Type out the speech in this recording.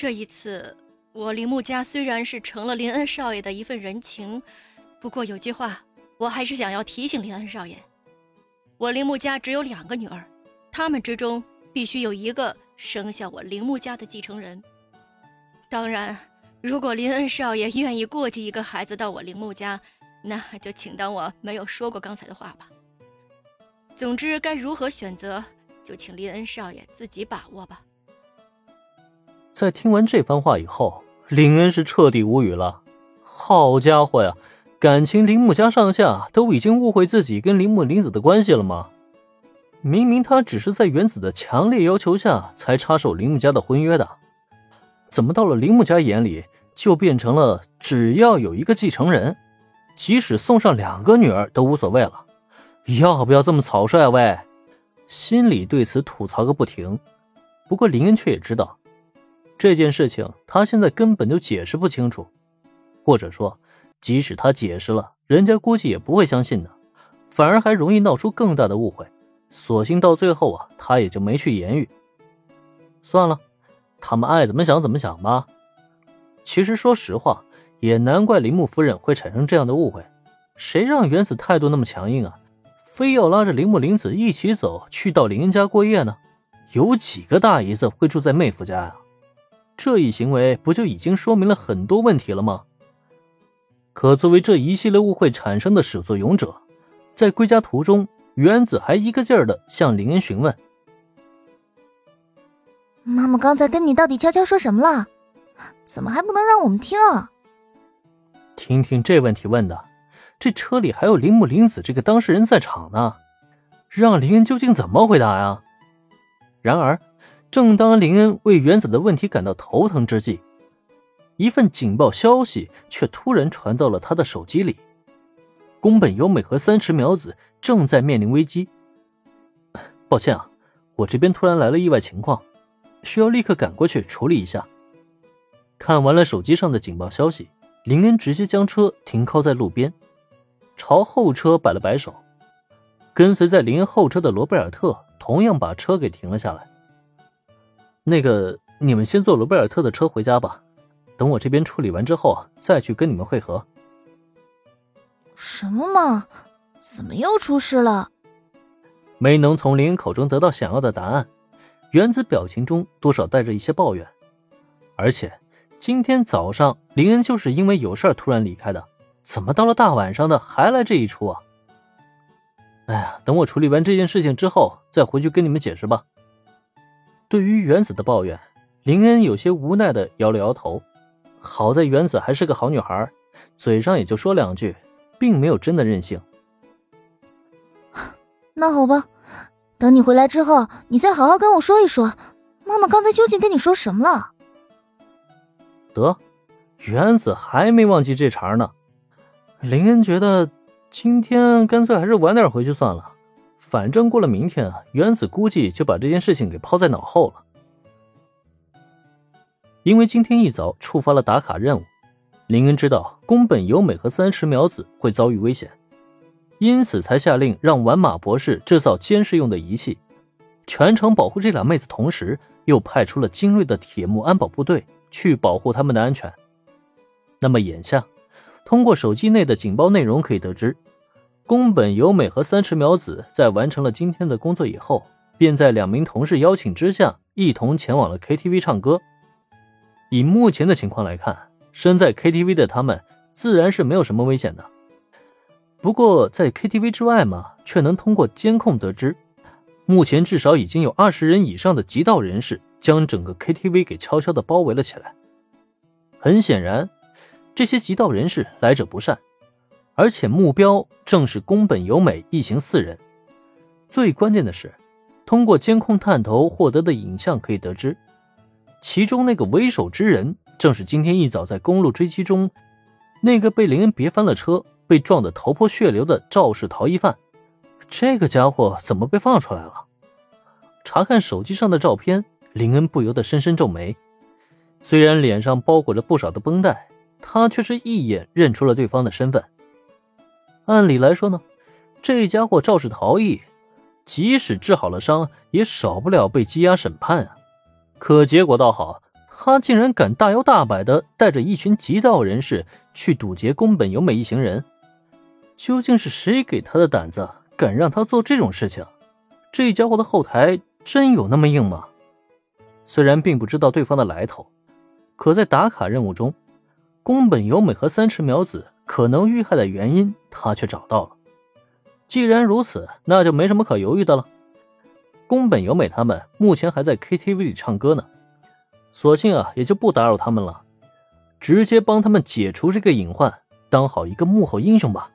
这一次，我林木家虽然是成了林恩少爷的一份人情，不过有句话，我还是想要提醒林恩少爷：我林木家只有两个女儿，她们之中必须有一个生下我林木家的继承人。当然，如果林恩少爷愿意过继一个孩子到我林木家，那就请当我没有说过刚才的话吧。总之，该如何选择，就请林恩少爷自己把握吧。在听完这番话以后，林恩是彻底无语了。好家伙呀，感情铃木家上下都已经误会自己跟铃木林子的关系了吗？明明他只是在原子的强烈要求下才插手铃木家的婚约的，怎么到了铃木家眼里就变成了只要有一个继承人，即使送上两个女儿都无所谓了？要不要这么草率？喂，心里对此吐槽个不停。不过林恩却也知道。这件事情他现在根本就解释不清楚，或者说，即使他解释了，人家估计也不会相信的，反而还容易闹出更大的误会。索性到最后啊，他也就没去言语。算了，他们爱怎么想怎么想吧。其实说实话，也难怪铃木夫人会产生这样的误会。谁让原子态度那么强硬啊，非要拉着铃木玲子一起走去到林家过夜呢？有几个大姨子会住在妹夫家呀？这一行为不就已经说明了很多问题了吗？可作为这一系列误会产生的始作俑者，在归家途中，原子还一个劲儿的向林恩询问：“妈妈刚才跟你到底悄悄说什么了？怎么还不能让我们听啊？”听听这问题问的，这车里还有铃木林子这个当事人在场呢，让林恩究竟怎么回答呀？然而。正当林恩为原子的问题感到头疼之际，一份警报消息却突然传到了他的手机里：宫本由美和三池苗子正在面临危机。抱歉啊，我这边突然来了意外情况，需要立刻赶过去处理一下。看完了手机上的警报消息，林恩直接将车停靠在路边，朝后车摆了摆手。跟随在林恩后车的罗贝尔特同样把车给停了下来。那个，你们先坐罗贝尔特的车回家吧，等我这边处理完之后再去跟你们会合。什么嘛？怎么又出事了？没能从林恩口中得到想要的答案，原子表情中多少带着一些抱怨。而且今天早上林恩就是因为有事儿突然离开的，怎么到了大晚上的还来这一出啊？哎呀，等我处理完这件事情之后再回去跟你们解释吧。对于原子的抱怨，林恩有些无奈的摇了摇头。好在原子还是个好女孩，嘴上也就说两句，并没有真的任性。那好吧，等你回来之后，你再好好跟我说一说，妈妈刚才究竟跟你说什么了。得，原子还没忘记这茬呢。林恩觉得今天干脆还是晚点回去算了。反正过了明天啊，原子估计就把这件事情给抛在脑后了。因为今天一早触发了打卡任务，林恩知道宫本由美和三池苗子会遭遇危险，因此才下令让丸马博士制造监视用的仪器，全程保护这俩妹子，同时又派出了精锐的铁木安保部队去保护他们的安全。那么眼下，通过手机内的警报内容可以得知。宫本由美和三池苗子在完成了今天的工作以后，便在两名同事邀请之下，一同前往了 KTV 唱歌。以目前的情况来看，身在 KTV 的他们自然是没有什么危险的。不过在 KTV 之外嘛，却能通过监控得知，目前至少已经有二十人以上的极道人士将整个 KTV 给悄悄的包围了起来。很显然，这些极道人士来者不善。而且目标正是宫本由美一行四人。最关键的是，通过监控探头获得的影像可以得知，其中那个为首之人正是今天一早在公路追击中那个被林恩别翻了车、被撞得头破血流的肇事逃逸犯。这个家伙怎么被放出来了？查看手机上的照片，林恩不由得深深皱眉。虽然脸上包裹着不少的绷带，他却是一眼认出了对方的身份。按理来说呢，这家伙肇事逃逸，即使治好了伤，也少不了被羁押审判啊。可结果倒好，他竟然敢大摇大摆的带着一群极道人士去堵截宫本由美一行人。究竟是谁给他的胆子，敢让他做这种事情？这家伙的后台真有那么硬吗？虽然并不知道对方的来头，可在打卡任务中，宫本由美和三池苗子可能遇害的原因，他却找到了。既然如此，那就没什么可犹豫的了。宫本由美他们目前还在 KTV 里唱歌呢，索性啊也就不打扰他们了，直接帮他们解除这个隐患，当好一个幕后英雄吧。